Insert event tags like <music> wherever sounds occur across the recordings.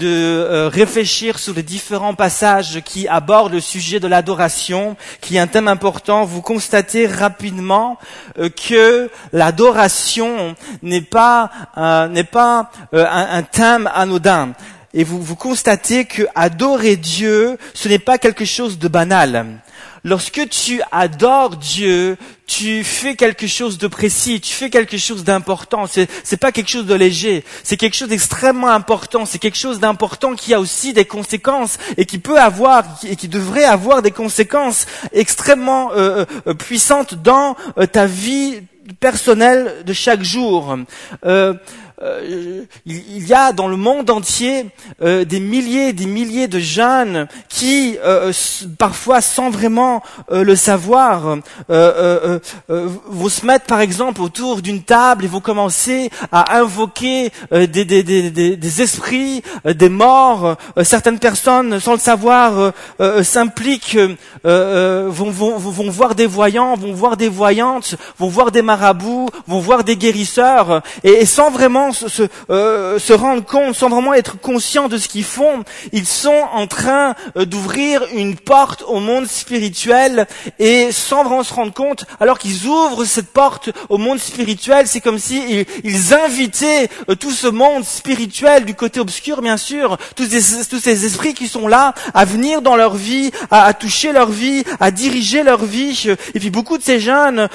de euh, réfléchir sur les différents passages qui abordent le sujet de l'adoration, qui est un thème important, vous constatez rapidement euh, que l'adoration n'est pas euh, n'est pas un, thème anodin et vous, vous constatez que adorer Dieu, ce n'est pas quelque chose de banal. Lorsque tu adores Dieu, tu fais quelque chose de précis, tu fais quelque chose d'important. C'est, c'est pas quelque chose de léger. C'est quelque chose d'extrêmement important. C'est quelque chose d'important qui a aussi des conséquences et qui peut avoir et qui devrait avoir des conséquences extrêmement euh, euh, puissantes dans euh, ta vie personnelle de chaque jour. Euh, il y a dans le monde entier euh, des milliers et des milliers de jeunes qui, euh, parfois sans vraiment le savoir, vont se mettre par exemple autour d'une table et vont commencer à invoquer des, des, des, des, esprits, des morts. certaines personnes, sans le savoir, s'impliquent, vont, vont, vont voir des voyants, vont voir des voyantes, vont voir des marabouts, vont voir des guérisseurs, et sans vraiment se, euh, se, rendre compte, sans vraiment être conscients de ce qu'ils font, ils sont en train euh, d'ouvrir une porte au monde spirituel et sans vraiment se rendre compte, alors qu'ils ouvrent cette porte au monde spirituel, c'est comme si ils, invitaient euh, tout ce monde spirituel du côté obscur, bien sûr, tous ces, tous ces esprits qui sont là à venir dans leur vie, à, toucher leur vie, à diriger leur vie. Et puis beaucoup de ces jeunes,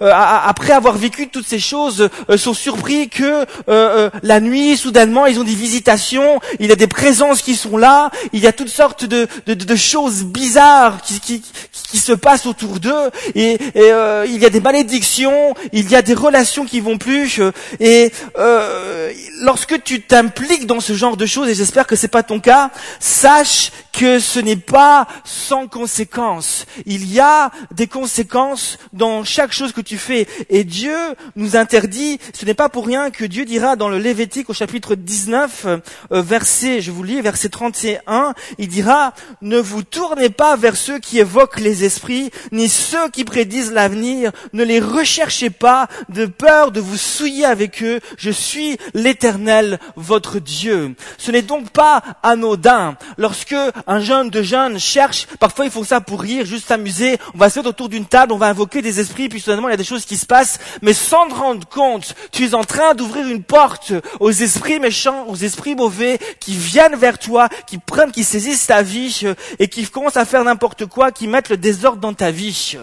après avoir vécu toutes ces choses, sont surpris que euh, la nuit, soudainement, ils ont des visitations, il y a des présences qui sont là, il y a toutes sortes de, de, de choses bizarres qui, qui, qui, se passent autour d'eux, et, euh, il y a des malédictions, il y a des relations qui vont plus, et euh, lorsque tu t'impliques dans ce genre de choses, et j'espère que c'est pas ton cas, sache que ce n'est pas sans conséquences. Il y a des conséquences dans chaque chose que tu fais. Et Dieu nous interdit, ce n'est pas pour rien que Dieu dira dans le Lévitique au chapitre 19, euh, verset, je vous lis, verset 31, il dira, ne vous tournez pas vers ceux qui évoquent les esprits, ni ceux qui prédisent l'avenir, ne les recherchez pas de peur de vous souiller avec eux, je suis l'éternel, votre Dieu. Ce n'est donc pas anodin lorsque un jeune de jeunes cherche, parfois ils font ça pour rire, juste s'amuser, on va se mettre autour d'une table, on va invoquer des esprits, puis soudainement il y a des choses qui se passent, mais sans te rendre compte, tu es en train d'ouvrir une porte aux esprits méchants, aux esprits mauvais, qui viennent vers toi, qui prennent, qui saisissent ta vie, et qui commencent à faire n'importe quoi, qui mettent le désordre dans ta vie.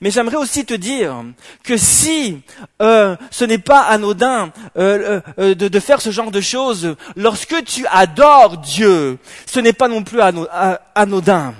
Mais j'aimerais aussi te dire que si euh, ce n'est pas anodin euh, euh, de, de faire ce genre de choses, lorsque tu adores Dieu, ce n'est pas non plus anodin anodin.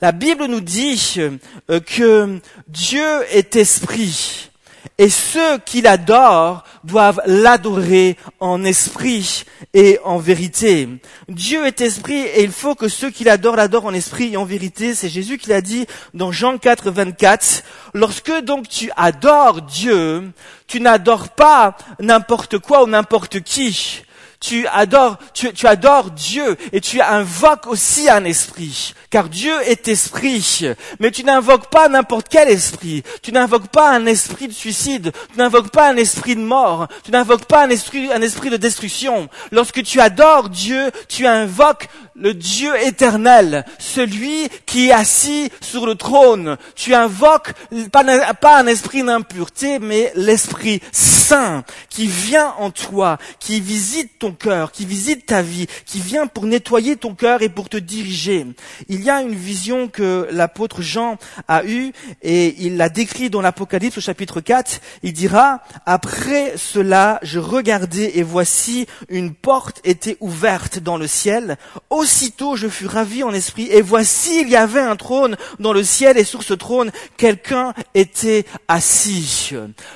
La Bible nous dit euh, que Dieu est esprit et ceux qui l'adorent doivent l'adorer en esprit et en vérité. Dieu est esprit et il faut que ceux qui l'adorent l'adorent en esprit et en vérité. C'est Jésus qui l'a dit dans Jean 4, 24. Lorsque donc tu adores Dieu, tu n'adores pas n'importe quoi ou n'importe qui tu adores, Dieu et tu invoques aussi un esprit, car Dieu est esprit. Mais tu n'invoques pas n'importe quel esprit. Tu n'invoques pas un esprit de suicide. Tu n'invoques pas un esprit de mort. Tu n'invoques pas un esprit, un esprit de destruction. Lorsque tu adores Dieu, tu invoques le Dieu éternel, celui qui est assis sur le trône. Tu invoques pas, un esprit d'impureté, mais l'Esprit Saint qui vient en toi, qui visite ton cœur, qui visite ta vie, qui vient pour nettoyer ton cœur et pour te diriger. Il y a une vision que l'apôtre Jean a eue et il l'a décrit dans l'Apocalypse au chapitre 4. Il dira, après cela, je regardais et voici une porte était ouverte dans le ciel. Aussitôt je fus ravi en esprit et voici il y avait un trône dans le ciel et sur ce trône quelqu'un était assis.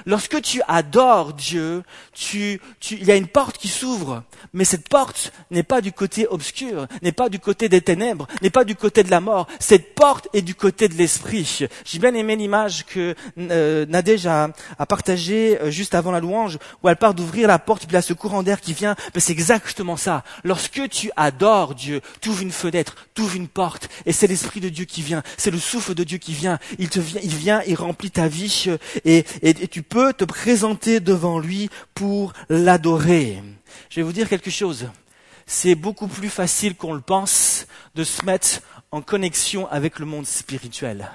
Lorsque tu adores Dieu, tu, tu, il y a une porte qui s'ouvre, mais cette porte n'est pas du côté obscur, n'est pas du côté des ténèbres, n'est pas du côté de la mort. Cette porte est du côté de l'esprit. J'ai bien aimé l'image que euh, Nadège a, a partagée euh, juste avant la louange, où elle part d'ouvrir la porte, puis là ce courant d'air qui vient. Mais c'est exactement ça. Lorsque tu adores Dieu, tu ouvres une fenêtre, tu ouvres une porte, et c'est l'esprit de Dieu qui vient, c'est le souffle de Dieu qui vient. Il te vient, il vient, il remplit ta vie, et, et, et tu peux te présenter devant lui pour l'adorer. Je vais vous dire quelque chose. c'est beaucoup plus facile qu'on le pense de se mettre en connexion avec le monde spirituel.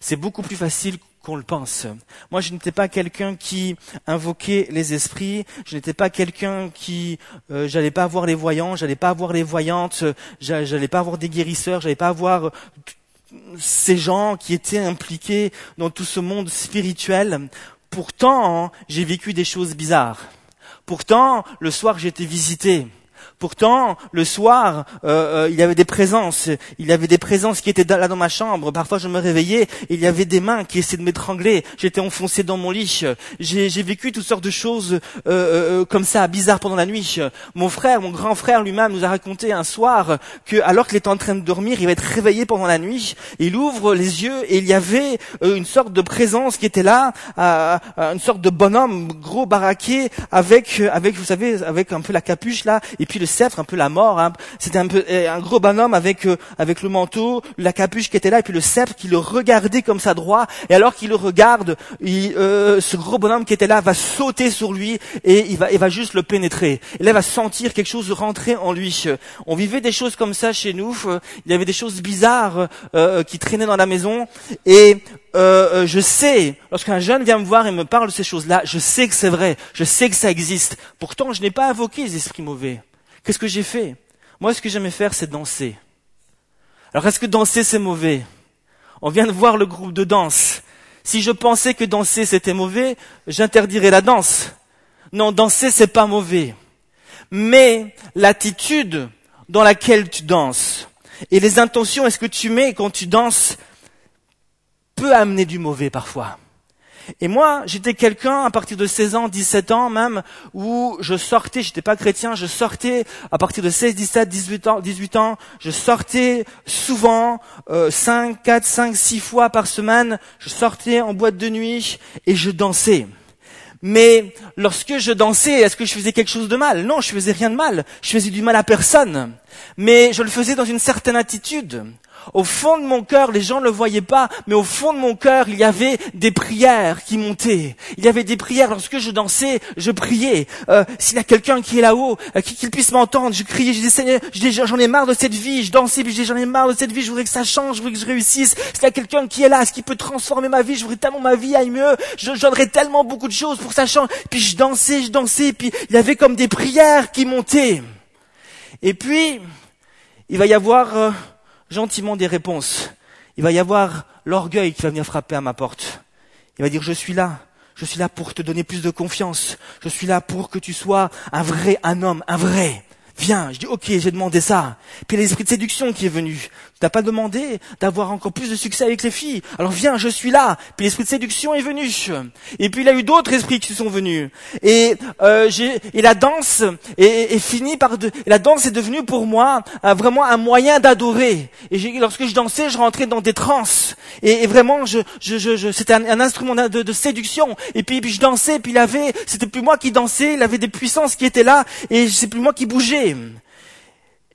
C'est beaucoup plus facile qu'on le pense. Moi, je n'étais pas quelqu'un qui invoquait les esprits. Je n'étais pas quelqu'un qui, euh, j'allais pas avoir les voyants, j'allais pas avoir les voyantes, j'allais pas avoir des guérisseurs, j'allais pas avoir ces gens qui étaient impliqués dans tout ce monde spirituel. Pourtant, j'ai vécu des choses bizarres. Pourtant, le soir, été visité. Pourtant, le soir, euh, euh, il y avait des présences. Il y avait des présences qui étaient là dans ma chambre. Parfois, je me réveillais et il y avait des mains qui essayaient de m'étrangler. J'étais enfoncé dans mon lit. J'ai, vécu toutes sortes de choses euh, comme ça, bizarres pendant la nuit. Mon frère, mon grand frère lui-même, nous a raconté un soir que, alors qu'il était en train de dormir, il va être réveillé pendant la nuit. Il ouvre les yeux et il y avait une sorte de présence qui était là, une sorte de bonhomme gros baraqué avec, avec, vous savez, avec un peu la capuche là, et puis le sceptre, un peu la mort. Hein. C'était euh, un gros bonhomme avec euh, avec le manteau, la capuche qui était là, et puis le sceptre qui le regardait comme ça droit. Et alors qu'il le regarde, euh, ce gros bonhomme qui était là va sauter sur lui et il va il va juste le pénétrer. Et là, il va sentir quelque chose rentrer en lui. On vivait des choses comme ça chez nous. Il y avait des choses bizarres qui traînaient dans la maison et je sais, lorsqu'un jeune vient me voir et me parle de ces choses-là, je sais que c'est vrai, je sais que ça existe. Pourtant, je n'ai pas invoqué les esprits mauvais. Qu'est-ce que j'ai fait? Moi, ce que j'aimais faire, c'est danser. Alors, est-ce que danser, c'est mauvais? On vient de voir le groupe de danse. Si je pensais que danser, c'était mauvais, j'interdirais la danse. Non, danser, c'est pas mauvais. Mais l'attitude dans laquelle tu danses et les intentions, est-ce que tu mets quand tu danses, peut amener du mauvais parfois. Et moi, j'étais quelqu'un à partir de 16 ans, 17 ans même, où je sortais, j'étais pas chrétien, je sortais à partir de 16, 17, 18 ans, 18 ans, je sortais souvent, euh, 5, 4, 5, 6 fois par semaine, je sortais en boîte de nuit et je dansais. Mais lorsque je dansais, est-ce que je faisais quelque chose de mal? Non, je faisais rien de mal. Je faisais du mal à personne. Mais je le faisais dans une certaine attitude. Au fond de mon cœur, les gens ne le voyaient pas, mais au fond de mon cœur, il y avait des prières qui montaient. Il y avait des prières. Lorsque je dansais, je priais. Euh, S'il y a quelqu'un qui est là-haut, euh, qu'il puisse m'entendre, je criais, je disais, j'en ai marre de cette vie. Je dansais, puis je disais, j'en ai marre de cette vie. Je voudrais que ça change, je voudrais que je réussisse. S'il y a quelqu'un qui est là, ce qui peut transformer ma vie, je voudrais tellement ma vie aille mieux. Je donnerais tellement beaucoup de choses pour que ça change. Puis je dansais, je dansais, puis il y avait comme des prières qui montaient. Et puis, il va y avoir... Euh, gentiment des réponses. Il va y avoir l'orgueil qui va venir frapper à ma porte. Il va dire, je suis là. Je suis là pour te donner plus de confiance. Je suis là pour que tu sois un vrai, un homme, un vrai. Viens, je dis ok, j'ai demandé ça. Puis l'esprit de séduction qui est venu. Tu n'as pas demandé d'avoir encore plus de succès avec les filles. Alors viens, je suis là. Puis l'esprit de séduction est venu. Et puis il y a eu d'autres esprits qui sont venus. Et, euh, et la danse est, finie par de, la danse est devenue pour moi euh, vraiment un moyen d'adorer. Et lorsque je dansais, je rentrais dans des transes. Et, vraiment, je, je, je, c'était un, instrument de, de, séduction. Et puis, puis je dansais, puis il avait, c'était plus moi qui dansais, il avait des puissances qui étaient là, et c'est plus moi qui bougeais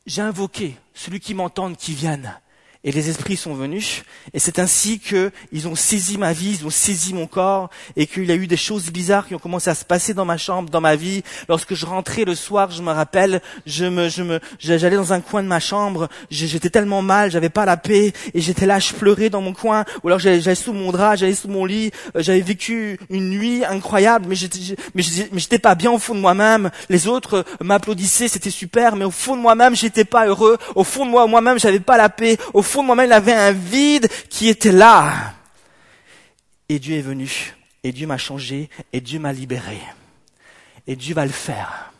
j'ai invoqué celui qui m'entende qui vienne. Et les esprits sont venus, et c'est ainsi qu'ils ont saisi ma vie, ils ont saisi mon corps, et qu'il y a eu des choses bizarres qui ont commencé à se passer dans ma chambre, dans ma vie. Lorsque je rentrais le soir, je me rappelle, je me, je me, j'allais dans un coin de ma chambre, j'étais tellement mal, j'avais pas la paix, et j'étais là, je pleurais dans mon coin, ou alors j'allais sous mon drap, j'allais sous mon lit, euh, j'avais vécu une nuit incroyable, mais j'étais, mais j'étais pas bien au fond de moi-même. Les autres euh, m'applaudissaient, c'était super, mais au fond de moi-même, j'étais pas heureux. Au fond de moi, moi-même, j'avais pas la paix. Fond de moi-même, il avait un vide qui était là. Et Dieu est venu, et Dieu m'a changé, et Dieu m'a libéré. Et Dieu va le faire.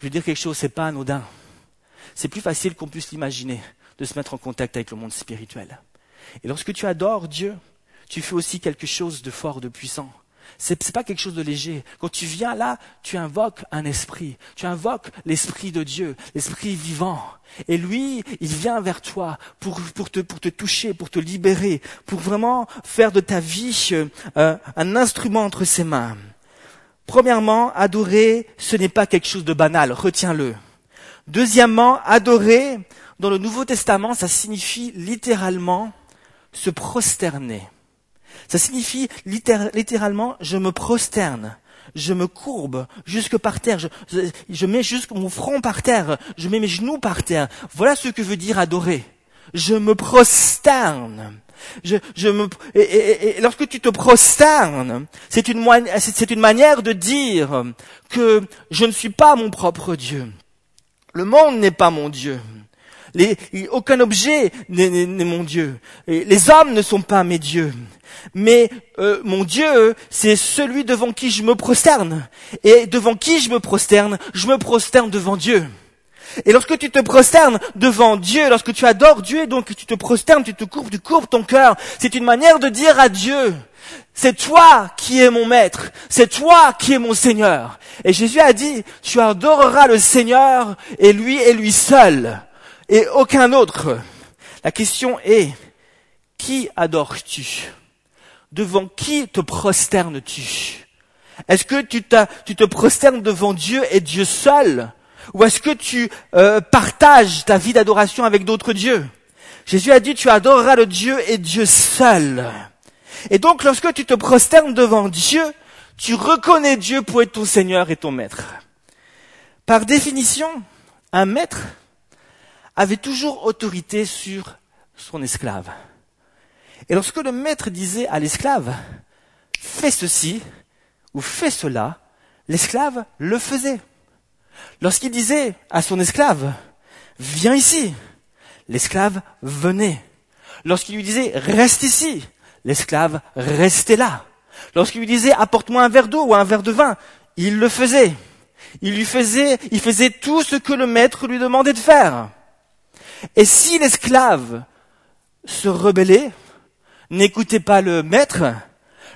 Je veux dire quelque chose, c'est pas anodin. C'est plus facile qu'on puisse l'imaginer de se mettre en contact avec le monde spirituel. Et lorsque tu adores Dieu, tu fais aussi quelque chose de fort, de puissant. C'est, n'est pas quelque chose de léger. Quand tu viens là, tu invoques un esprit. Tu invoques l'esprit de Dieu, l'esprit vivant. Et lui, il vient vers toi pour, pour, te, pour te toucher, pour te libérer, pour vraiment faire de ta vie euh, un instrument entre ses mains. Premièrement, adorer, ce n'est pas quelque chose de banal. Retiens-le. Deuxièmement, adorer, dans le Nouveau Testament, ça signifie littéralement se prosterner. Ça signifie littéralement je me prosterne, je me courbe jusque par terre, je, mets jusque mon front par terre, je mets mes genoux par terre. Voilà ce que veut dire adorer. Je me prosterne. Je, je me, et, lorsque tu te prosternes, c'est une, c'est une manière de dire que je ne suis pas mon propre Dieu. Le monde n'est pas mon Dieu. Les, aucun objet n'est mon Dieu. Les hommes ne sont pas mes dieux. Mais euh, mon Dieu, c'est celui devant qui je me prosterne. Et devant qui je me prosterne? Je me prosterne devant Dieu. Et lorsque tu te prosternes devant Dieu, lorsque tu adores Dieu, donc tu te prosternes, tu te courbes, tu courbes ton cœur, c'est une manière de dire à Dieu, c'est toi qui es mon maître, c'est toi qui es mon Seigneur. Et Jésus a dit, tu adoreras le Seigneur et lui et lui seul, et aucun autre. La question est, qui adores-tu? Devant qui te prosternes-tu? Est-ce que tu, tu te prosternes devant Dieu et Dieu seul? Ou est-ce que tu euh, partages ta vie d'adoration avec d'autres dieux? Jésus a dit, tu adoreras le Dieu et Dieu seul. Et donc, lorsque tu te prosternes devant Dieu, tu reconnais Dieu pour être ton Seigneur et ton Maître. Par définition, un maître avait toujours autorité sur son esclave. Et lorsque le maître disait à l'esclave, fais ceci ou fais cela, l'esclave le faisait. Lorsqu'il disait à son esclave, viens ici, l'esclave venait. Lorsqu'il lui disait, reste ici, l'esclave restait là. Lorsqu'il lui disait, apporte-moi un verre d'eau ou un verre de vin, il le faisait. Il lui faisait, il faisait tout ce que le maître lui demandait de faire. Et si l'esclave se rebellait, n'écoutait pas le maître,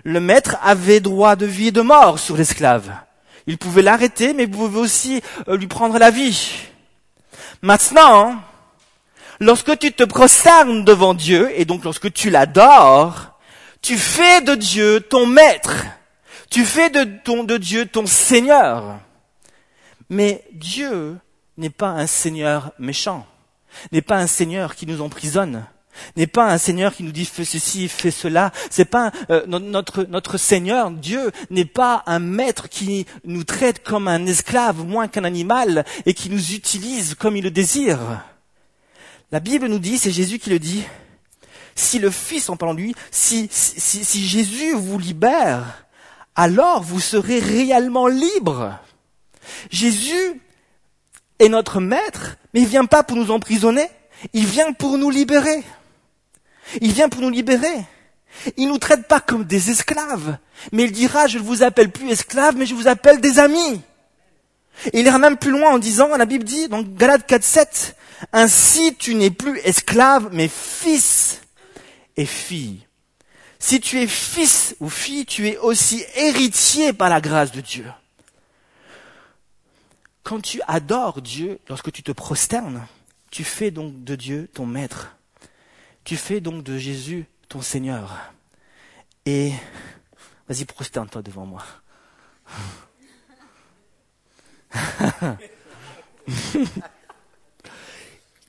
le maître avait droit de vie et de mort sur l'esclave. Il pouvait l'arrêter, mais il pouvait aussi euh, lui prendre la vie. Maintenant, lorsque tu te prosternes devant Dieu, et donc lorsque tu l'adores, tu fais de Dieu ton maître. Tu fais de, ton, de Dieu ton Seigneur. Mais Dieu n'est pas un Seigneur méchant, n'est pas un Seigneur qui nous emprisonne n'est pas un Seigneur qui nous dit fais ceci, fais cela. C'est pas euh, notre Seigneur Dieu n'est pas un maître qui nous traite comme un esclave moins qu'un animal et qui nous utilise comme il le désire. La Bible nous dit, c'est Jésus qui le dit. Si le Fils, en parlant de lui, si, si, si Jésus vous libère, alors vous serez réellement libre. Jésus est notre maître, mais il vient pas pour nous emprisonner, il vient pour nous libérer. Il vient pour nous libérer. Il nous traite pas comme des esclaves, mais il dira, je ne vous appelle plus esclaves, mais je vous appelle des amis. Et il ira même plus loin en disant, la Bible dit, dans Galate 4, 7, ainsi tu n'es plus esclave, mais fils et fille. Si tu es fils ou fille, tu es aussi héritier par la grâce de Dieu. Quand tu adores Dieu, lorsque tu te prosternes, tu fais donc de Dieu ton maître. Tu fais donc de Jésus ton Seigneur. Et vas-y, prosterne-toi devant moi. <laughs>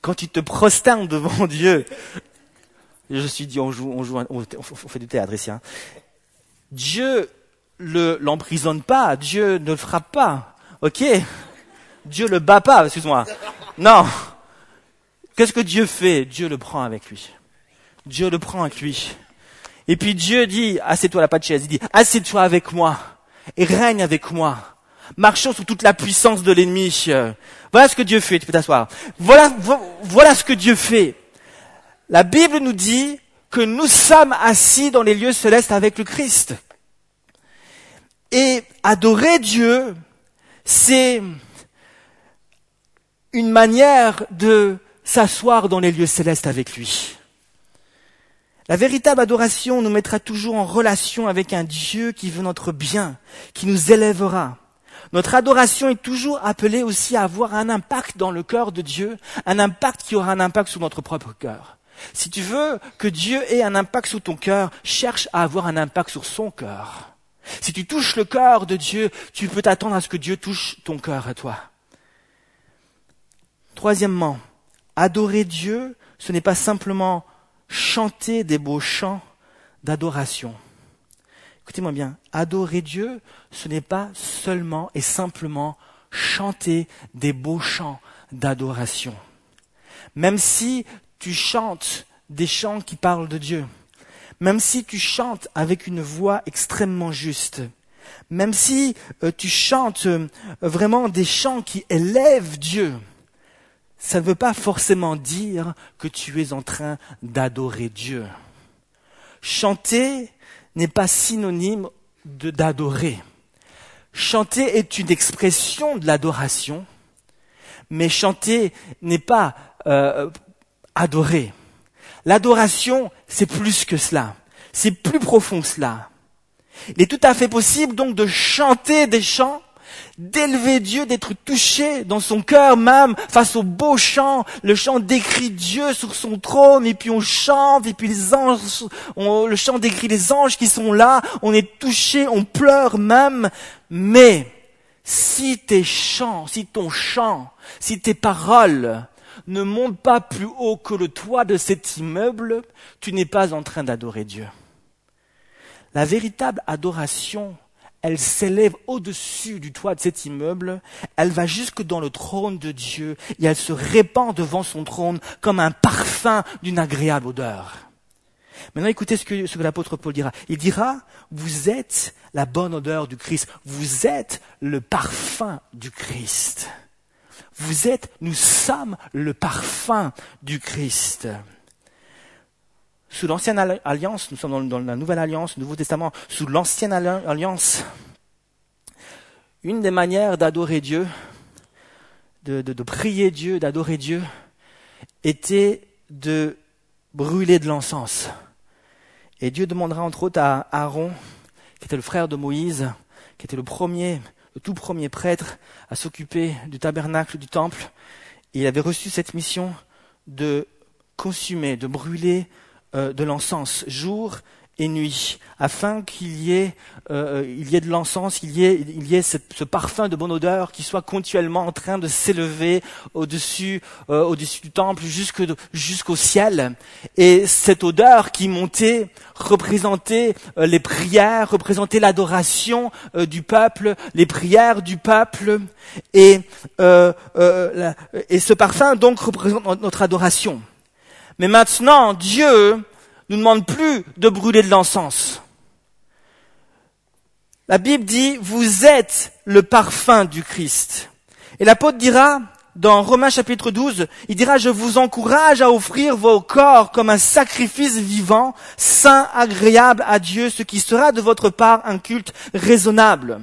Quand tu te prosternes devant Dieu, je suis dit, on joue, on fait du théâtre ici. Hein. Dieu le l'emprisonne pas, Dieu ne le frappe pas, ok? Dieu le bat pas, excuse-moi. Non. Qu'est-ce que Dieu fait? Dieu le prend avec lui. Dieu le prend avec lui. Et puis Dieu dit, assieds-toi la pas de chaise, il dit, assieds-toi avec moi et règne avec moi. Marchons sous toute la puissance de l'ennemi. Voilà ce que Dieu fait, tu peux t'asseoir. Voilà, voilà ce que Dieu fait. La Bible nous dit que nous sommes assis dans les lieux célestes avec le Christ. Et adorer Dieu, c'est une manière de s'asseoir dans les lieux célestes avec lui. La véritable adoration nous mettra toujours en relation avec un Dieu qui veut notre bien, qui nous élèvera. Notre adoration est toujours appelée aussi à avoir un impact dans le cœur de Dieu, un impact qui aura un impact sur notre propre cœur. Si tu veux que Dieu ait un impact sur ton cœur, cherche à avoir un impact sur son cœur. Si tu touches le cœur de Dieu, tu peux t'attendre à ce que Dieu touche ton cœur à toi. Troisièmement, adorer Dieu, ce n'est pas simplement chanter des beaux chants d'adoration. écoutez-moi bien, adorer Dieu, ce n'est pas seulement et simplement chanter des beaux chants d'adoration. Même si tu chantes des chants qui parlent de Dieu, même si tu chantes avec une voix extrêmement juste, même si euh, tu chantes euh, vraiment des chants qui élèvent Dieu, ça ne veut pas forcément dire que tu es en train d'adorer Dieu. Chanter n'est pas synonyme d'adorer. Chanter est une expression de l'adoration, mais chanter n'est pas euh, adorer. L'adoration, c'est plus que cela. C'est plus profond que cela. Il est tout à fait possible donc de chanter des chants, d'élever Dieu, d'être touché dans son cœur même face au beau chant. Le chant décrit Dieu sur son trône et puis on chante et puis les anges, le chant décrit les anges qui sont là. On est touché, on pleure même. Mais si tes chants, si ton chant, si tes paroles ne montent pas plus haut que le toit de cet immeuble, tu n'es pas en train d'adorer Dieu. La véritable adoration, elle s'élève au-dessus du toit de cet immeuble, elle va jusque dans le trône de Dieu et elle se répand devant son trône comme un parfum d'une agréable odeur. Maintenant, écoutez ce que, l'apôtre Paul dira. Il dira, vous êtes la bonne odeur du Christ, vous êtes le parfum du Christ. Vous êtes, nous sommes le parfum du Christ. Sous l'ancienne alliance, nous sommes dans, la nouvelle alliance, le Nouveau Testament, sous l'ancienne alliance, une des manières d'adorer Dieu, de, prier Dieu, d'adorer Dieu, était de brûler de l'encens. Et Dieu demandera entre autres à Aaron, qui était le frère de Moïse, qui était le premier, le tout premier prêtre à s'occuper du tabernacle du temple. Et il avait reçu cette mission de consumer, de brûler euh, de l'encens jour et nuit, afin qu'il y ait, euh, il y ait de l'encens, qu'il y ait, il y ait ce parfum de bonne odeur qui soit continuellement en train de s'élever au-dessus, euh, au-dessus du temple jusqu'au ciel. Et cette odeur qui montait représentait les prières, représentait l'adoration du peuple, les prières du peuple. Et, et ce parfum donc représente notre adoration. Mais maintenant, Dieu nous demande plus de brûler de l'encens. La Bible dit, vous êtes le parfum du Christ. Et l'apôtre dira, dans Romains chapitre 12, il dira, je vous encourage à offrir vos corps comme un sacrifice vivant, saint, agréable à Dieu, ce qui sera de votre part un culte raisonnable.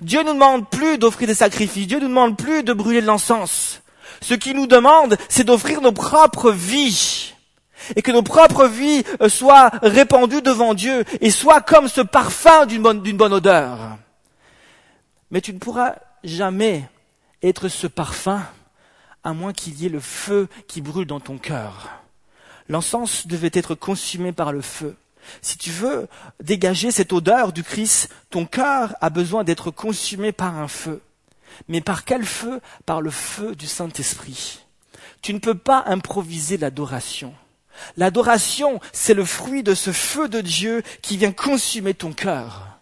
Dieu nous demande plus d'offrir des sacrifices, Dieu nous demande plus de brûler de l'encens. Ce qu'il nous demande, c'est d'offrir nos propres vies et que nos propres vies euh, soient répandues devant Dieu et soient comme ce parfum d'une bonne, d'une bonne odeur. Mais tu ne pourras jamais être ce parfum à moins qu'il y ait le feu qui brûle dans ton cœur. L'encens devait être consumé par le feu. Si tu veux dégager cette odeur du Christ, ton cœur a besoin d'être consumé par un feu. Mais par quel feu Par le feu du Saint-Esprit. Tu ne peux pas improviser l'adoration. L'adoration, c'est le fruit de ce feu de Dieu qui vient consumer ton cœur.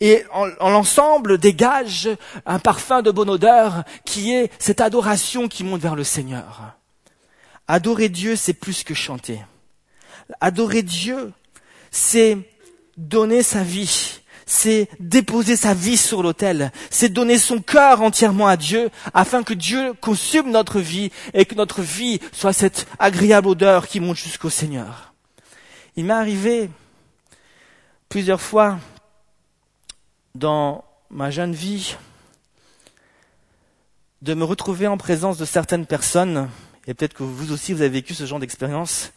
Et en, l'ensemble dégage un parfum de bonne odeur qui est cette adoration qui monte vers le Seigneur. Adorer Dieu, c'est plus que chanter. Adorer Dieu, c'est donner sa vie c'est déposer sa vie sur l'autel, c'est donner son cœur entièrement à Dieu afin que Dieu consume notre vie et que notre vie soit cette agréable odeur qui monte jusqu'au Seigneur. Il m'est arrivé plusieurs fois dans ma jeune vie de me retrouver en présence de certaines personnes, et peut-être que vous aussi vous avez vécu ce genre d'expérience,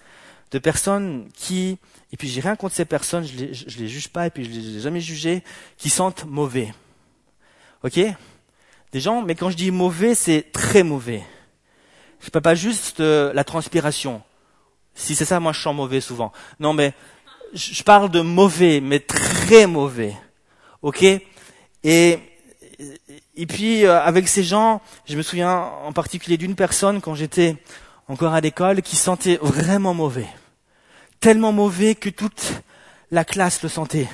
de personnes qui, et puis j'ai rien contre ces personnes, je les, les juge pas, et puis je les ai jamais jugées, qui sentent mauvais. Ok? Des gens, mais quand je dis mauvais, c'est très mauvais. Je ne pas juste euh, la transpiration. Si c'est ça, moi je sens mauvais souvent. Non, mais je parle de mauvais, mais très mauvais. Ok? Et et puis euh, avec ces gens, je me souviens en particulier d'une personne quand j'étais encore à l'école qui sentait vraiment mauvais tellement mauvais que toute la classe le sentait.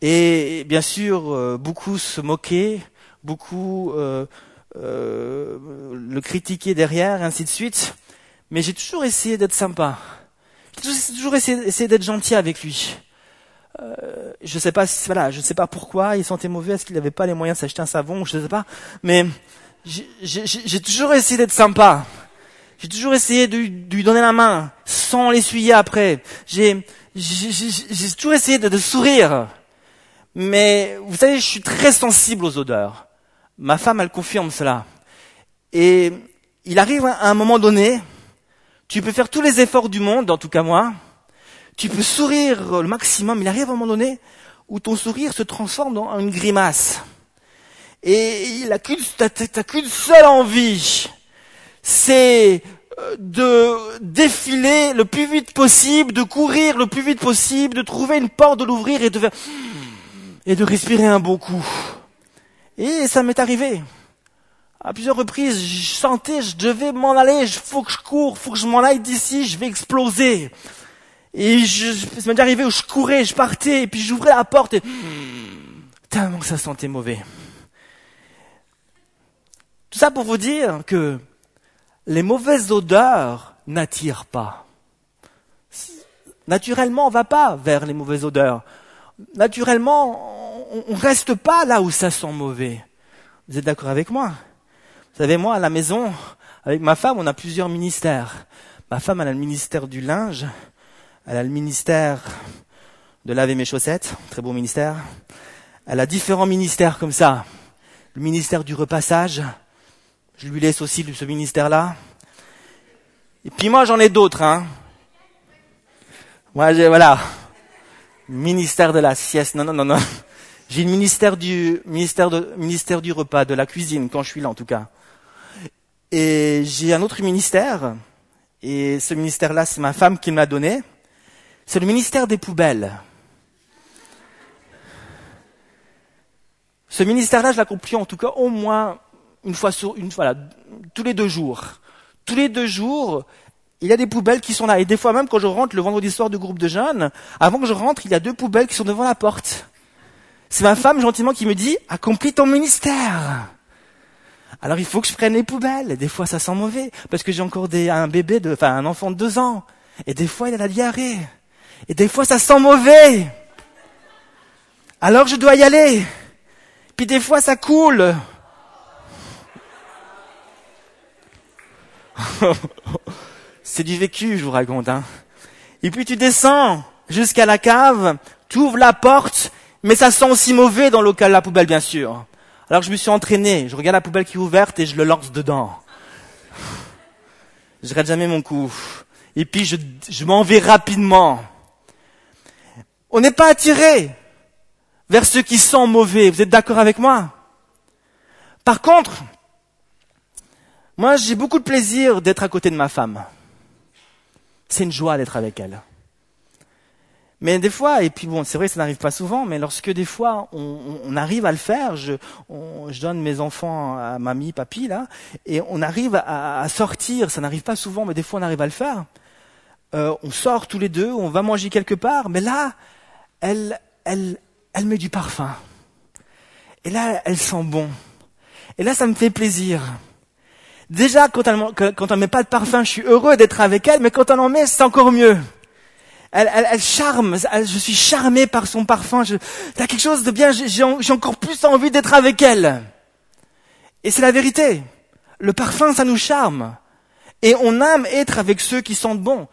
Et bien sûr, euh, beaucoup se moquaient, beaucoup euh, euh, le critiquaient derrière, ainsi de suite. Mais j'ai toujours essayé d'être sympa. J'ai toujours essayé, d'être gentil avec lui. Euh, je sais pas, voilà, je sais pas pourquoi il sentait mauvais, est-ce qu'il n'avait pas les moyens de s'acheter un savon, je sais pas. Mais j'ai toujours essayé d'être sympa. J'ai toujours essayé de, lui donner la main sans l'essuyer après. J'ai toujours essayé de, sourire. Mais vous savez, je suis très sensible aux odeurs. Ma femme, elle confirme cela. Et il arrive à un moment donné, tu peux faire tous les efforts du monde, en tout cas moi, tu peux sourire le maximum, il arrive à un moment donné où ton sourire se transforme en une grimace. Et il n'a qu'une, qu'une seule envie, c'est euh, de défiler le plus vite possible, de courir le plus vite possible, de trouver une porte, de l'ouvrir et de et de respirer un bon coup. Et ça m'est arrivé. À plusieurs reprises, je sentais, je devais m'en aller, il faut que je cours, faut que je m'en aille d'ici, je vais exploser. Et je, ça m'est arrivé où je courais, je partais, et puis j'ouvrais la porte et tellement que ça sentait mauvais. Tout ça pour vous dire que les mauvaises odeurs n'attirent pas. Naturellement, on va pas vers les mauvaises odeurs naturellement, on ne reste pas là où ça sent mauvais. Vous êtes d'accord avec moi? Vous savez, moi, à la maison, avec ma femme, on a plusieurs ministères. Ma femme, elle a le ministère du linge, elle a le ministère de laver mes chaussettes, très beau ministère. Elle a différents ministères comme ça. Le ministère du repassage, je lui laisse aussi ce ministère-là. Et puis moi, j'en ai d'autres, hein. Moi, j'ai, voilà ministère de la sieste. Non, non, non, non. J'ai le ministère du ministère de ministère du repas, de la cuisine quand je suis là en tout cas. Et j'ai un autre ministère. Et ce ministère-là, c'est ma femme qui me l'a donné. C'est le ministère des poubelles. Ce ministère-là, je l'accomplis en tout cas au moins une fois sur une, voilà, tous les deux jours. Tous les deux jours, il y a des poubelles qui sont là. Et des fois même, quand je rentre le vendredi soir du groupe de jeunes, avant que je rentre, il y a deux poubelles qui sont devant la porte. C'est ma femme gentiment qui me dit, accomplis ton ministère. Alors il faut que je prenne les poubelles. Des fois, ça sent mauvais. Parce que j'ai encore un bébé de, enfin, un enfant de deux ans. Et des fois, il a la diarrhée. Et des fois, ça sent mauvais. Alors je dois y aller. Puis des fois, ça coule. <laughs> C'est du vécu, je vous raconte. Hein. Et puis tu descends jusqu'à la cave, tu ouvres la porte, mais ça sent aussi mauvais dans le local la poubelle, bien sûr. Alors je me suis entraîné, je regarde la poubelle qui est ouverte et je le lance dedans. <sighs> Je rate jamais mon coup. Et puis je, je m'en vais rapidement. On n'est pas attiré vers ce qui sent mauvais. Vous êtes d'accord avec moi? Par contre, moi j'ai beaucoup de plaisir d'être à côté de ma femme c'est une joie d'être avec elle. Mais des fois, et puis bon, c'est vrai ça n'arrive pas souvent, mais lorsque des fois on, arrive à le faire, je, je, donne mes enfants à mamie, papy là, et on arrive à, sortir. Ça n'arrive pas souvent, mais des fois on arrive à le faire. Euh, on sort tous les deux, on va manger quelque part, mais là, elle, elle, elle met du parfum. Et là, elle sent bon. Et là, ça me fait plaisir. Déjà, quand quand elle met pas de parfum, je suis heureux d'être avec elle, mais quand elle en met, c'est encore mieux. Elle, charme, je suis charmé par son parfum. Il a quelque chose de bien, j'ai encore plus envie d'être avec elle. Et c'est la vérité. Le parfum, ça nous charme. Et on aime être avec ceux qui sentent bon.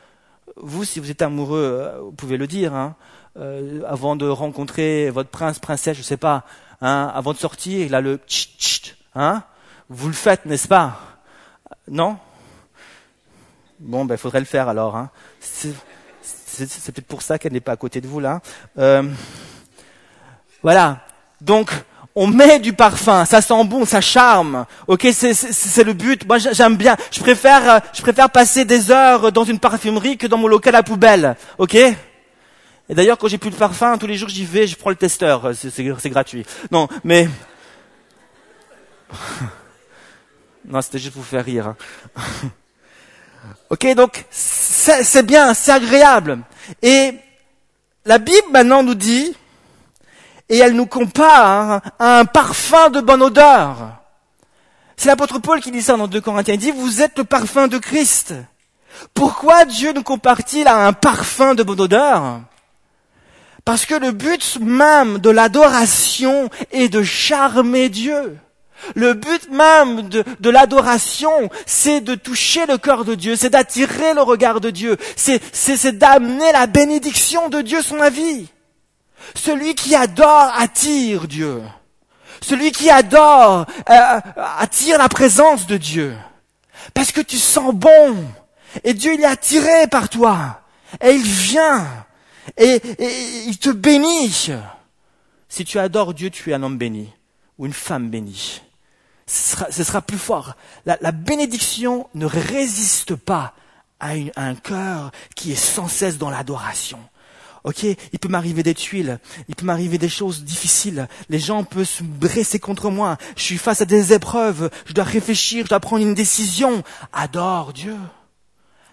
Vous, si vous êtes amoureux, euh, vous pouvez le dire, hein, euh, avant de rencontrer votre prince, princesse, je sais pas, hein, avant de sortir, là le tch, tch, hein, vous le faites, n'est-ce pas? Non? Bon, ben, faudrait le faire alors. Hein. C'est, peut-être pour ça qu'elle n'est pas à côté de vous là. Euh, voilà. Donc, on met du parfum, ça sent bon, ça charme. Ok, c'est, le but. Moi, j'aime bien. Je préfère, euh, je préfère passer des heures dans une parfumerie que dans mon local à poubelle. Ok? Et d'ailleurs, quand j'ai plus de parfum, tous les jours j'y vais, je prends le testeur. c'est gratuit. Non, mais Non, c'était juste pour vous faire rire. Hein. <laughs> ok, donc c'est bien, c'est agréable. Et la Bible maintenant nous dit, et elle nous compare à un parfum de bonne odeur. C'est l'apôtre Paul qui dit ça dans 2 Corinthiens. Il dit, vous êtes le parfum de Christ. Pourquoi Dieu nous compare-t-il à un parfum de bonne odeur? Parce que le but même de l'adoration est de charmer Dieu. Le but même de, l'adoration, c'est de toucher le cœur de Dieu, c'est d'attirer le regard de Dieu, c'est, c'est, d'amener la bénédiction de Dieu sur ma vie. Celui qui adore attire Dieu. Celui qui adore euh, attire la présence de Dieu. Parce que tu sens bon. Et Dieu, il est attiré par toi. Et il vient. Et, et il te bénit. Si tu adores Dieu, tu es un homme béni. Ou une femme bénie ce sera, plus fort. La, bénédiction ne résiste pas à, un cœur qui est sans cesse dans l'adoration. Ok, il peut m'arriver des tuiles, il peut m'arriver des choses difficiles. Les gens peuvent se dresser contre moi. Je suis face à des épreuves. Je dois réfléchir, je dois prendre une décision. Adore Dieu.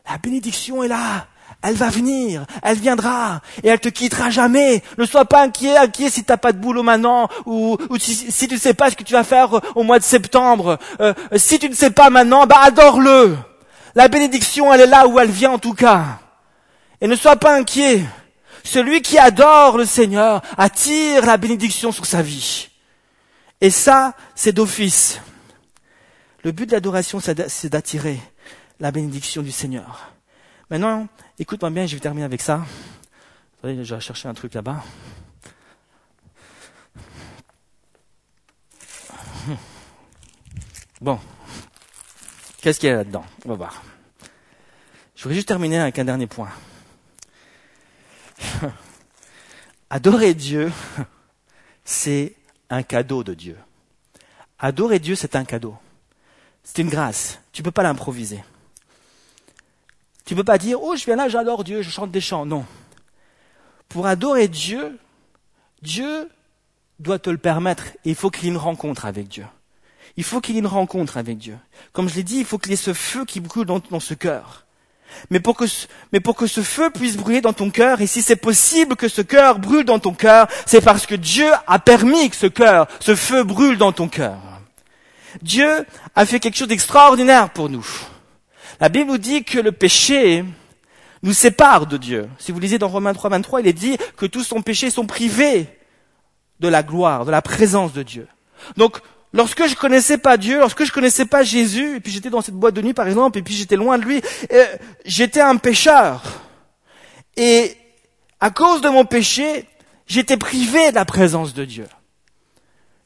La bénédiction est là. Elle va venir, elle viendra, et elle te quittera jamais. Ne sois pas inquiet, inquiet si t'as pas de boulot maintenant, ou, si, tu ne sais pas ce que tu vas faire au mois de septembre. Euh, si tu ne sais pas maintenant, bah adore-le. La bénédiction, elle est là où elle vient en tout cas. Et ne sois pas inquiet. Celui qui adore le Seigneur attire la bénédiction sur sa vie. Et ça, c'est d'office. Le but de l'adoration, c'est d'attirer la bénédiction du Seigneur. Maintenant, écoute-moi bien, je vais terminer avec ça. Je vais chercher un truc là-bas. Bon, qu'est-ce qu'il y a là-dedans? On va voir. Je voudrais juste terminer avec un dernier point. <laughs> Adorer Dieu, <laughs> c'est un cadeau de Dieu. Adorer Dieu, c'est un cadeau. C'est une grâce. Tu ne peux pas l'improviser. Tu ne peux pas dire, oh, je viens là, j'adore Dieu, je chante des chants. Non. Pour adorer Dieu, Dieu doit te le permettre et il faut qu'il y ait une rencontre avec Dieu. Il faut qu'il y ait une rencontre avec Dieu. Comme je l'ai dit, il faut qu'il y ait ce feu qui brûle dans, ce cœur. Mais pour, que, mais pour que ce feu puisse brûler dans ton cœur, et si c'est possible que ce cœur brûle dans ton cœur, c'est parce que Dieu a permis que ce cœur, ce feu brûle dans ton cœur. Dieu a fait quelque chose d'extraordinaire pour nous. La Bible nous dit que le péché nous sépare de Dieu. Si vous lisez dans Romains 3, 23, il est dit que tous son péché sont privés de la gloire, de la présence de Dieu. Donc, lorsque je connaissais pas Dieu, lorsque je connaissais pas Jésus, et puis j'étais dans cette boîte de nuit par exemple, et puis j'étais loin de lui, euh, j'étais un pécheur. Et à cause de mon péché, j'étais privé de la présence de Dieu.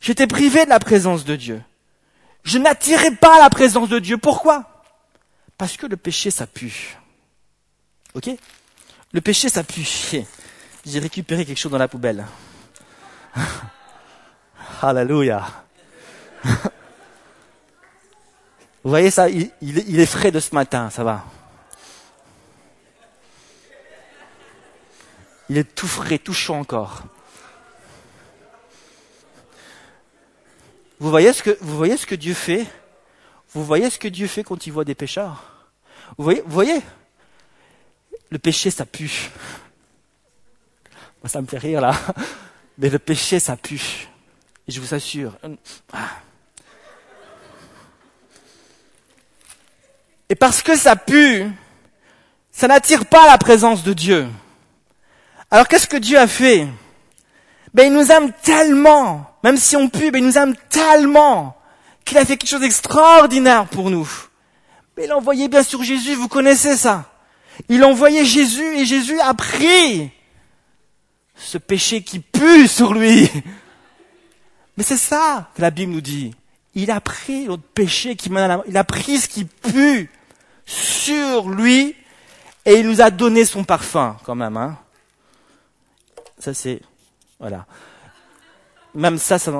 J'étais privé de la présence de Dieu. Je n'attirais pas la présence de Dieu. Pourquoi? Parce que le péché, ça pue. Ok? Le péché, ça pue. <laughs> J'ai récupéré quelque chose dans la poubelle. <laughs> Alléluia. <laughs> Vous voyez ça, il, est frais de ce matin, ça va. Il est tout frais, tout chaud encore. Vous voyez ce que, vous voyez ce que Dieu fait? Vous voyez ce que Dieu fait quand il voit des pécheurs vous voyez, vous voyez? Le péché, ça pue. Moi, ça me fait rire là. Mais le péché, ça pue. Et je vous assure. Et parce que ça pue, ça n'attire pas la présence de Dieu. Alors qu'est-ce que Dieu a fait? Ben il nous aime tellement, même si on pue, ben il nous aime tellement qu'il a fait quelque chose d'extraordinaire pour nous. Mais il envoyait bien sûr Jésus, vous connaissez ça. Il envoyait Jésus et Jésus a pris ce péché qui pue sur lui. Mais c'est ça que la Bible nous dit. Il a pris notre péché qui mène à la Il a pris ce qui pue sur lui et il nous a donné son parfum quand même. Hein. Ça c'est... Voilà. Même ça, ça,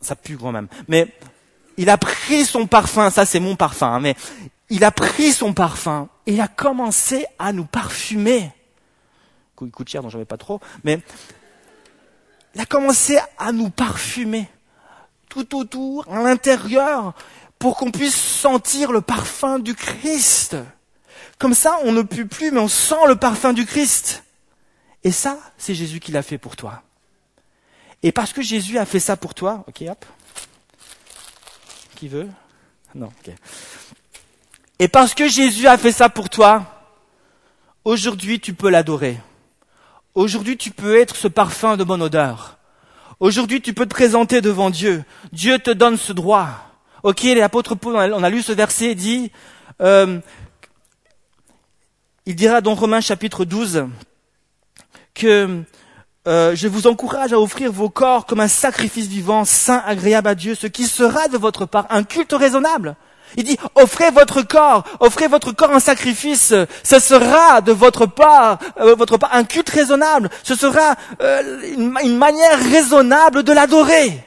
ça, pue quand même. Mais il a pris son parfum, ça c'est mon parfum, hein, mais il a pris son parfum et il a commencé à nous parfumer. Il coûte cher, donc j'en pas trop, mais il a commencé à nous parfumer tout autour, à l'intérieur, pour qu'on puisse sentir le parfum du Christ. Comme ça, on ne pue plus, mais on sent le parfum du Christ. Et ça, c'est Jésus qui l'a fait pour toi. Et parce que Jésus a fait ça pour toi, ok, hop. Qui veut Non. Et parce que Jésus a fait ça pour toi, aujourd'hui tu peux l'adorer. Aujourd'hui tu peux être ce parfum de bonne odeur. Aujourd'hui tu peux te présenter devant Dieu. Dieu te donne ce droit. Ok, l'apôtre Paul, on a lu ce verset, dit, euh, il dira dans Romains chapitre 12 que euh, je vous encourage à offrir vos corps comme un sacrifice vivant, saint, agréable à Dieu, ce qui sera de votre part un culte raisonnable. Il dit, offrez votre corps, offrez votre corps en sacrifice, ce sera de votre part, euh, votre part un culte raisonnable, ce sera euh, une, une manière raisonnable de l'adorer.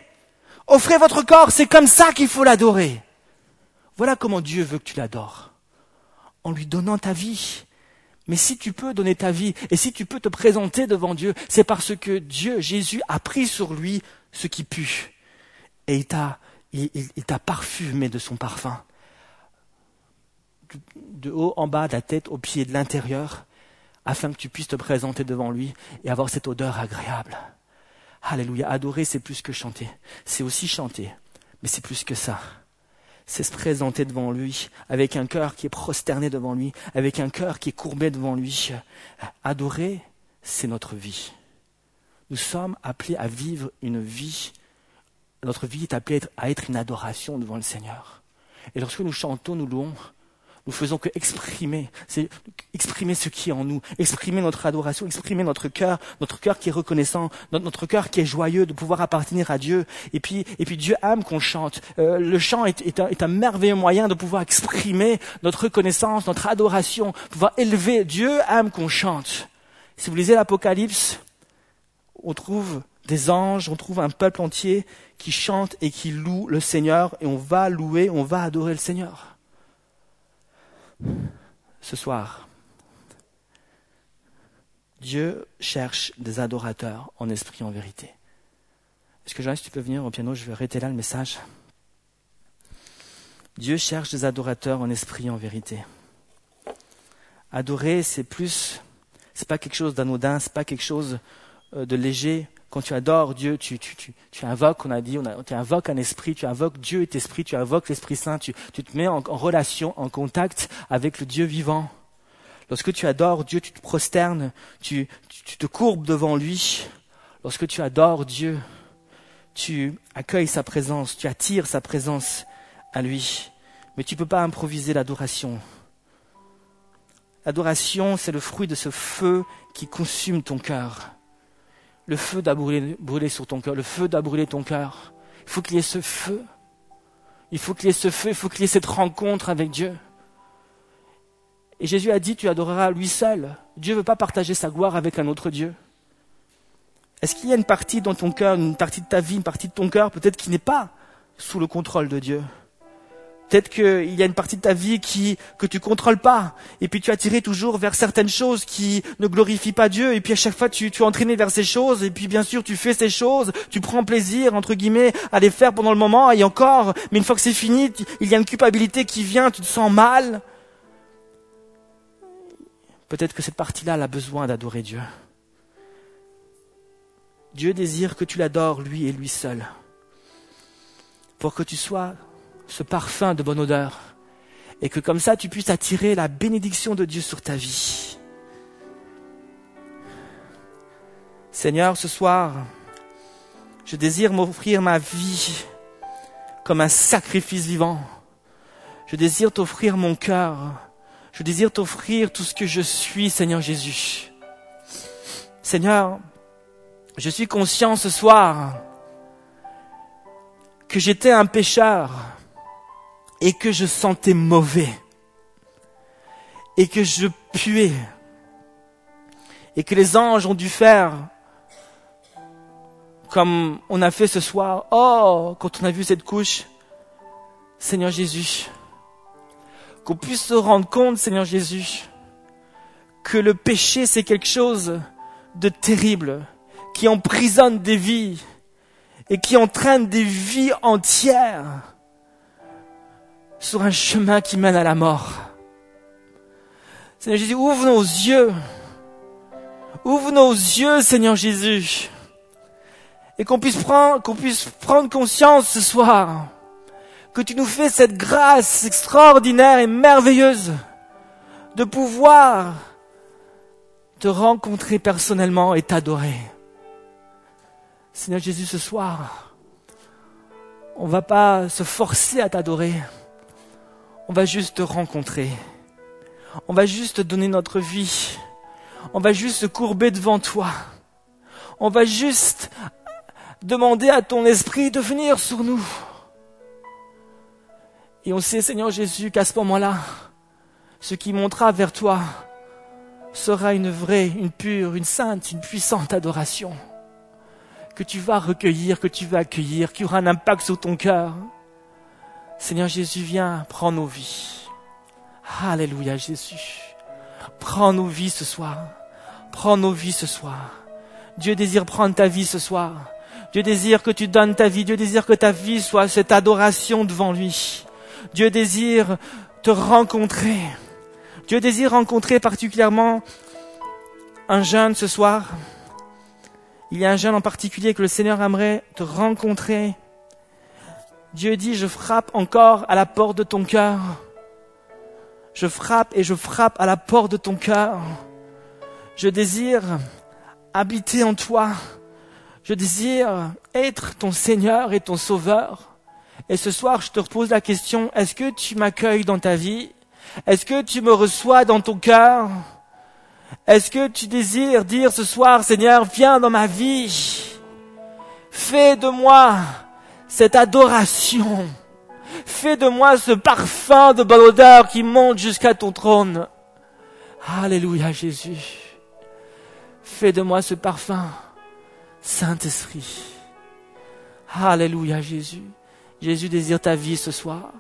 Offrez votre corps, c'est comme ça qu'il faut l'adorer. Voilà comment Dieu veut que tu l'adores. En lui donnant ta vie, mais si tu peux donner ta vie et si tu peux te présenter devant Dieu, c'est parce que Dieu, Jésus, a pris sur lui ce qui pue. Et il t'a, il, t'a parfumé de son parfum. De haut en bas, de la tête au pied, de l'intérieur, afin que tu puisses te présenter devant lui et avoir cette odeur agréable. Alléluia. Adorer, c'est plus que chanter. C'est aussi chanter. Mais c'est plus que ça c'est se présenter devant lui avec un cœur qui est prosterné devant lui, avec un cœur qui est courbé devant lui. Adorer, c'est notre vie. Nous sommes appelés à vivre une vie. Notre vie est appelée à être une adoration devant le Seigneur. Et lorsque nous chantons, nous louons, nous faisons que exprimer, c'est exprimer ce qui est en nous, exprimer notre adoration, exprimer notre cœur, notre cœur qui est reconnaissant, notre, cœur qui est joyeux de pouvoir appartenir à Dieu. Et puis, et puis Dieu aime qu'on chante. Euh, le chant est, est, un, est, un, merveilleux moyen de pouvoir exprimer notre reconnaissance, notre adoration, pouvoir élever. Dieu aime qu'on chante. Si vous lisez l'Apocalypse, on trouve des anges, on trouve un peuple entier qui chante et qui loue le Seigneur, et on va louer, on va adorer le Seigneur ce soir, Dieu cherche des adorateurs en esprit en vérité. Est-ce que Jean, si tu peux venir au piano, je vais arrêter là le message. Dieu cherche des adorateurs en esprit en vérité. Adorer, c'est plus, c'est pas quelque chose d'anodin, c'est pas quelque chose euh, de léger, quand tu adores Dieu, tu, tu, tu, tu invoques, on a dit, on a, tu invoques un esprit, tu invoques Dieu est esprit, tu invoques l'Esprit Saint, tu, tu te mets en, en, relation, en contact avec le Dieu vivant. Lorsque tu adores Dieu, tu te prosternes, tu, tu te courbes devant lui. Lorsque tu adores Dieu, tu accueilles sa présence, tu attires sa présence à lui. Mais tu ne peux pas improviser l'adoration. L'adoration, c'est le fruit de ce feu qui consume ton cœur le feu doit brûler, sur ton cœur, le feu doit brûler ton cœur. Il faut qu'il y ait ce feu. Il faut qu'il y ait ce feu, il faut qu'il y ait cette rencontre avec Dieu. Et Jésus a dit, tu adoreras lui seul. Dieu ne veut pas partager sa gloire avec un autre Dieu. Est-ce qu'il y a une partie dans ton cœur, une partie de ta vie, une partie de ton cœur, peut-être qui n'est pas sous le contrôle de Dieu? Peut-être qu'il y a une partie de ta vie qui, que tu contrôles pas. Et puis tu as tiré toujours vers certaines choses qui ne glorifient pas Dieu. Et puis à chaque fois tu, tu es entraîné vers ces choses. Et puis bien sûr tu fais ces choses. Tu prends plaisir, entre guillemets, à les faire pendant le moment. Et encore. Mais une fois que c'est fini, il y a une culpabilité qui vient. Tu te sens mal. Peut-être que cette partie-là, elle a besoin d'adorer Dieu. Dieu désire que tu l'adores, lui et lui seul. Pour que tu sois ce parfum de bonne odeur, et que comme ça tu puisses attirer la bénédiction de Dieu sur ta vie. Seigneur, ce soir, je désire m'offrir ma vie comme un sacrifice vivant. Je désire t'offrir mon cœur. Je désire t'offrir tout ce que je suis, Seigneur Jésus. Seigneur, je suis conscient ce soir que j'étais un pécheur, et que je sentais mauvais et que je puais et que les anges ont dû faire comme on a fait ce soir. Oh, quand on a vu cette couche, Seigneur Jésus, qu'on puisse se rendre compte, Seigneur Jésus, que le péché c'est quelque chose de terrible, qui emprisonne des vies et qui entraîne des vies entières sur un chemin qui mène à la mort. Seigneur Jésus, ouvre nos yeux. Ouvre nos yeux, Seigneur Jésus. Et qu'on puisse prendre, qu'on puisse prendre conscience ce soir que tu nous fais cette grâce extraordinaire et merveilleuse de pouvoir te rencontrer personnellement et t'adorer. Seigneur Jésus, ce soir, on va pas se forcer à t'adorer. On va juste te rencontrer. On va juste te donner notre vie. On va juste se courber devant toi. On va juste demander à ton esprit de venir sur nous. Et on sait, Seigneur Jésus, qu'à ce moment-là, ce qui montera vers toi sera une vraie, une pure, une sainte, une puissante adoration que tu vas recueillir, que tu vas accueillir, qui aura un impact sur ton cœur. Seigneur Jésus, viens, prends nos vies. Alléluia Jésus. Prends nos vies ce soir. Prends nos vies ce soir. Dieu désire prendre ta vie ce soir. Dieu désire que tu donnes ta vie. Dieu désire que ta vie soit cette adoration devant lui. Dieu désire te rencontrer. Dieu désire rencontrer particulièrement un jeune ce soir. Il y a un jeune en particulier que le Seigneur aimerait te rencontrer. Dieu dit, je frappe encore à la porte de ton cœur. Je frappe et je frappe à la porte de ton cœur. Je désire habiter en toi. Je désire être ton Seigneur et ton Sauveur. Et ce soir, je te repose la question, est-ce que tu m'accueilles dans ta vie? Est-ce que tu me reçois dans ton cœur? Est-ce que tu désires dire ce soir, Seigneur, viens dans ma vie. Fais de moi cette adoration. Fais de moi ce parfum de bonne odeur qui monte jusqu'à ton trône. Alléluia Jésus. Fais de moi ce parfum, Saint-Esprit. Alléluia Jésus. Jésus désire ta vie ce soir.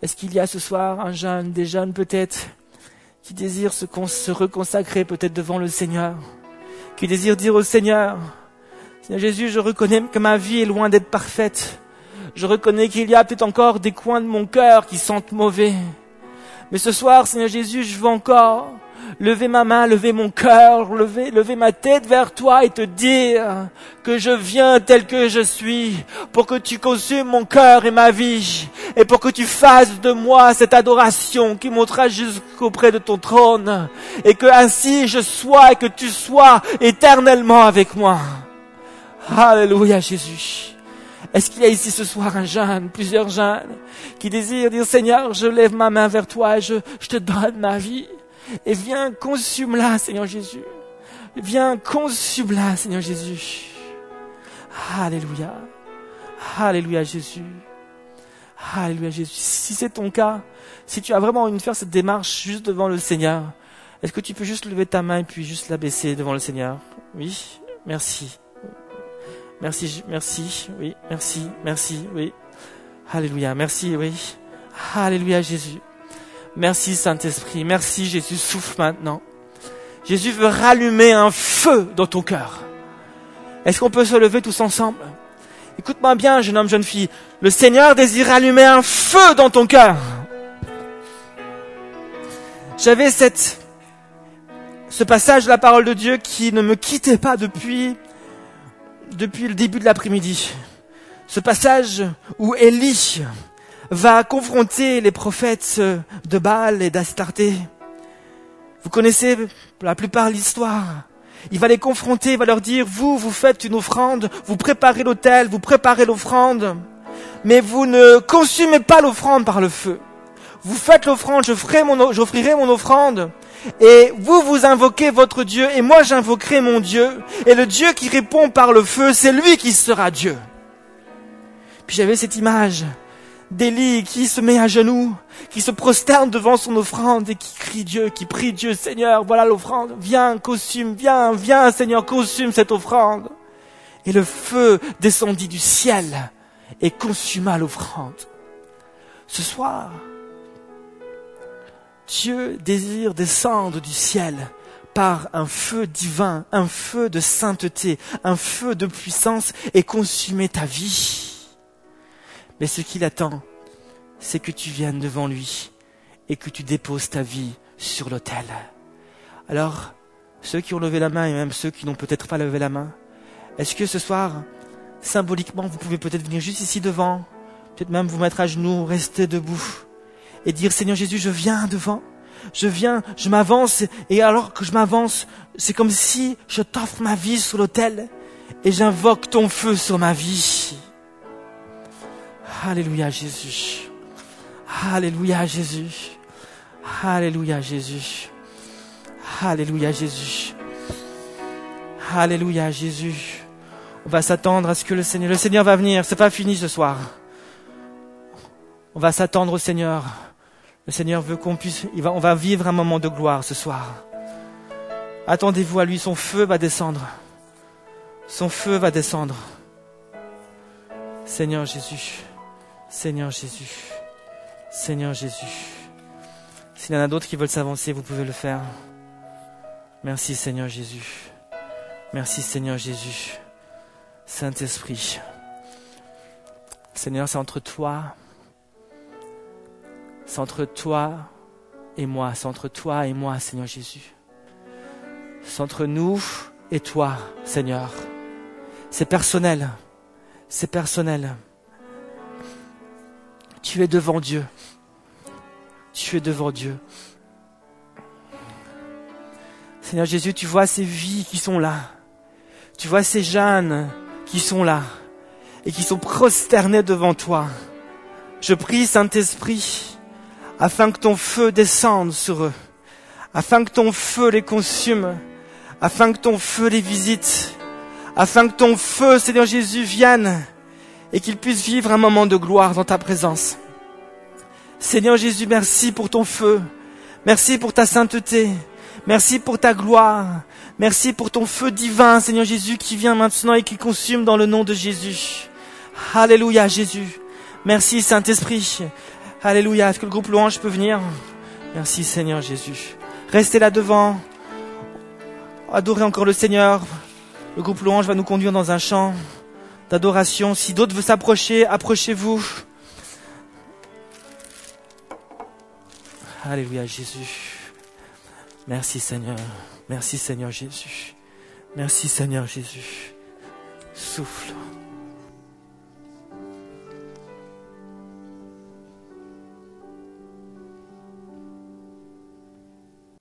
Est-ce qu'il y a ce soir un jeune, des jeunes peut-être, qui désire se, se reconsacrer peut-être devant le Seigneur, qui désire dire au Seigneur, Seigneur Jésus, je reconnais que ma vie est loin d'être parfaite. Je reconnais qu'il y a peut-être encore des coins de mon cœur qui sentent mauvais. Mais ce soir, Seigneur Jésus, je veux encore lever ma main, lever mon cœur, lever, ma tête vers toi et te dire que je viens tel que je suis pour que tu consumes mon cœur et ma vie et pour que tu fasses de moi cette adoration qui montera jusqu'auprès de ton trône et que ainsi je sois et que tu sois éternellement avec moi. Alléluia Jésus. Est-ce qu'il y a ici ce soir un jeune, plusieurs jeunes, qui désirent dire Seigneur, je lève ma main vers toi je, je te donne ma vie. Et viens, consume-la, Seigneur Jésus. Viens, consume-la, Seigneur Jésus. Alléluia. Alléluia, Jésus. Alléluia, Jésus. Si c'est ton cas, si tu as vraiment envie de faire cette démarche juste devant le Seigneur, est-ce que tu peux juste lever ta main et puis juste la baisser devant le Seigneur? Oui, merci. Merci, merci, oui, merci, merci, oui. Alléluia, merci, oui. Alléluia, Jésus. Merci Saint-Esprit. Merci Jésus. Souffle maintenant. Jésus veut rallumer un feu dans ton cœur. Est-ce qu'on peut se lever tous ensemble? Écoute-moi bien, jeune homme, jeune fille. Le Seigneur désire allumer un feu dans ton cœur. J'avais cette, ce passage de la parole de Dieu qui ne me quittait pas depuis, depuis le début de l'après-midi. Ce passage où Élie, va confronter les prophètes de Baal et d'Astarté. Vous connaissez la plupart l'histoire. Il va les confronter, il va leur dire, vous, vous faites une offrande, vous préparez l'autel, vous préparez l'offrande, mais vous ne consumez pas l'offrande par le feu. Vous faites l'offrande, j'offrirai mon offrande, et vous, vous invoquez votre Dieu, et moi j'invoquerai mon Dieu, et le Dieu qui répond par le feu, c'est lui qui sera Dieu. Puis j'avais cette image d'Élie qui se met à genoux, qui se prosterne devant son offrande et qui crie Dieu, qui prie Dieu, Seigneur, voilà l'offrande, viens, consume, viens, viens, Seigneur, consume cette offrande. Et le feu descendit du ciel et consuma l'offrande. Ce soir, Dieu désire descendre du ciel par un feu divin, un feu de sainteté, un feu de puissance et consumer ta vie. Mais ce qu'il attend, c'est que tu viennes devant lui et que tu déposes ta vie sur l'autel. Alors, ceux qui ont levé la main et même ceux qui n'ont peut-être pas levé la main, Est-ce que ce soir, symboliquement, vous pouvez peut-être venir juste ici devant, peut-être même vous mettre à genoux, rester debout et dire Seigneur Jésus, je viens devant, je viens, je m'avance et alors que je m'avance, c'est comme si je t'offre ma vie sur l'autel et j'invoque ton feu sur ma vie. Alléluia Jésus. Alléluia Jésus. Alléluia Jésus. Alléluia Jésus. Alléluia Jésus. On va s'attendre à ce que le Seigneur, le Seigneur va venir. C'est pas fini ce soir. On va s'attendre au Seigneur. Le Seigneur veut qu'on puisse, on va vivre un moment de gloire ce soir. Attendez-vous à lui, son feu va descendre. Son feu va descendre. Seigneur Jésus, Seigneur Jésus, Seigneur Jésus. S'il y en a d'autres qui veulent s'avancer, vous pouvez le faire. Merci Seigneur Jésus. Merci Seigneur Jésus. Saint-Esprit. Seigneur, c'est entre toi. C'est entre toi et moi. C'est entre toi et moi, Seigneur Jésus. C'est entre nous et toi, Seigneur. C'est personnel. C'est personnel. Tu es devant Dieu. Tu es devant Dieu. Seigneur Jésus, tu vois ces vies qui sont là. Tu vois ces jeunes qui sont là et qui sont prosternés devant toi. Je prie, Saint-Esprit, afin que ton feu descende sur eux, afin que ton feu les consume, afin que ton feu les visite, afin que ton feu, Seigneur Jésus, vienne et qu'ils puissent vivre un moment de gloire dans ta présence. Seigneur Jésus, merci pour ton feu, merci pour ta sainteté, merci pour ta gloire, merci pour ton feu divin, Seigneur Jésus, qui vient maintenant et qui consume dans le nom de Jésus. Alléluia Jésus. Merci Saint-Esprit. Alléluia. Est-ce que le groupe louange peut venir? Merci Seigneur Jésus. Restez là devant. Adorez encore le Seigneur. Le groupe louange va nous conduire dans un chant d'adoration. Si d'autres veulent s'approcher, approchez-vous. Alléluia Jésus. Merci Seigneur. Merci Seigneur Jésus. Merci Seigneur Jésus. Souffle.